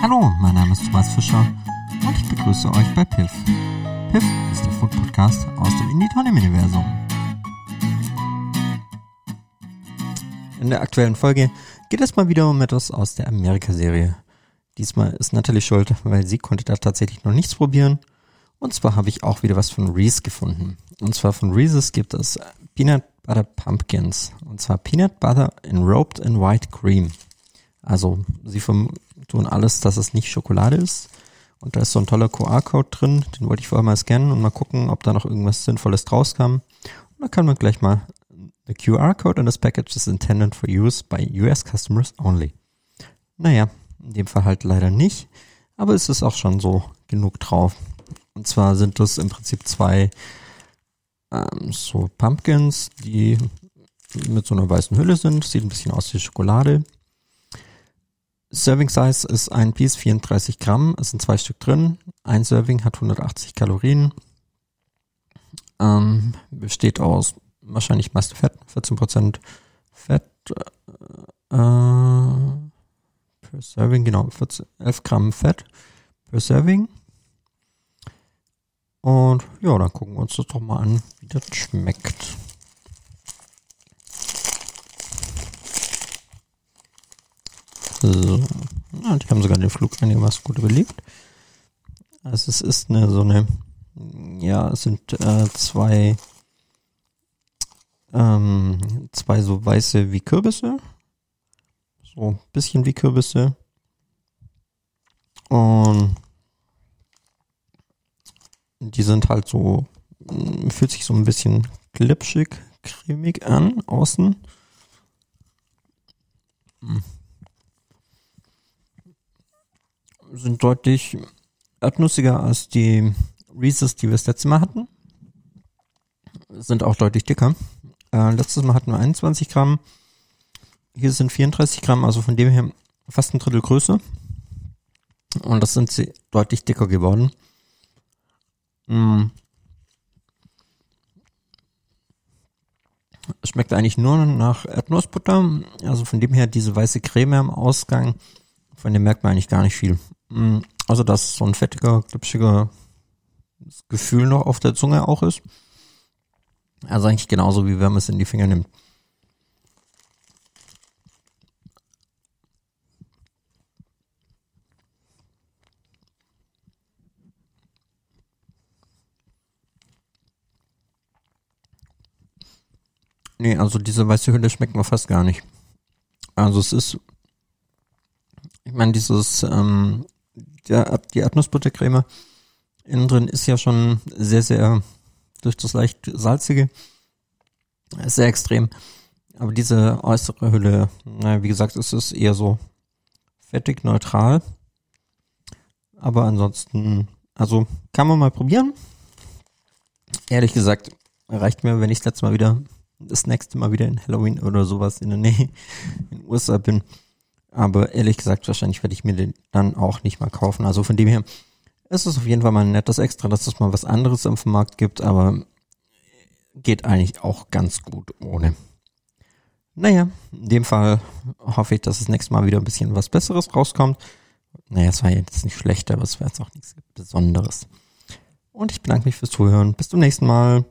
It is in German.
Hallo, mein Name ist Thomas Fischer und ich begrüße euch bei Piff. Piff ist der Food Podcast aus dem Indie Universum. In der aktuellen Folge geht es mal wieder um etwas aus der Amerika-Serie. Diesmal ist Natalie schuld, weil sie konnte da tatsächlich noch nichts probieren. Und zwar habe ich auch wieder was von Reese gefunden. Und zwar von Reese's gibt es Peanut Butter Pumpkins. Und zwar Peanut Butter enrobed in White Cream. Also sie tun alles, dass es nicht Schokolade ist. Und da ist so ein toller QR-Code drin, den wollte ich vorher mal scannen und mal gucken, ob da noch irgendwas Sinnvolles draus kam. Und da kann man gleich mal The QR code on this package is intended for use by US customers only. Naja, in dem Fall halt leider nicht, aber es ist auch schon so genug drauf. Und zwar sind das im Prinzip zwei ähm, so Pumpkins, die mit so einer weißen Hülle sind. Sieht ein bisschen aus wie Schokolade. Serving Size ist ein Piece 34 Gramm. Es sind zwei Stück drin. Ein Serving hat 180 Kalorien. Ähm, besteht aus wahrscheinlich meiste Fett, 14% Fett äh, per Serving, genau, 14, 11 Gramm Fett per Serving. Und ja, dann gucken wir uns das doch mal an, wie das schmeckt. So. Ja, die haben sogar den Flug einigermaßen gut überlebt. Also es ist eine so eine, ja, es sind äh, zwei ähm, zwei so weiße wie Kürbisse. So ein bisschen wie Kürbisse. Und die sind halt so, mm, fühlt sich so ein bisschen glitschig, cremig an, außen. Hm. Sind deutlich erdnussiger als die Reese's, die wir das letzte Mal hatten. Sind auch deutlich dicker. Äh, letztes Mal hatten wir 21 Gramm. Hier sind 34 Gramm, also von dem her fast ein Drittel Größe. Und das sind sie deutlich dicker geworden. Mm. Es schmeckt eigentlich nur nach Erdnussbutter. Also von dem her diese weiße Creme am Ausgang. Von dem merkt man eigentlich gar nicht viel. Mm. Also dass so ein fettiger, glitschiger Gefühl noch auf der Zunge auch ist. Also eigentlich genauso, wie wenn man es in die Finger nimmt. Nee, also diese weiße Hülle schmeckt mir fast gar nicht. Also es ist, ich meine, dieses, ähm, der, die Erdnussbuttercreme innen drin ist ja schon sehr, sehr durch das leicht salzige. Sehr extrem. Aber diese äußere Hülle, naja, wie gesagt, es ist eher so fettig neutral. Aber ansonsten, also kann man mal probieren. Ehrlich gesagt, reicht mir, wenn ich das letzte Mal wieder, das nächste Mal wieder in Halloween oder sowas in der Nähe in den USA bin. Aber ehrlich gesagt, wahrscheinlich werde ich mir den dann auch nicht mal kaufen. Also von dem her, es ist auf jeden Fall mal ein nettes Extra, dass es mal was anderes am Markt gibt, aber geht eigentlich auch ganz gut ohne. Naja, in dem Fall hoffe ich, dass das nächste Mal wieder ein bisschen was Besseres rauskommt. Naja, es war jetzt nicht schlecht, aber es war jetzt auch nichts Besonderes. Und ich bedanke mich fürs Zuhören. Bis zum nächsten Mal.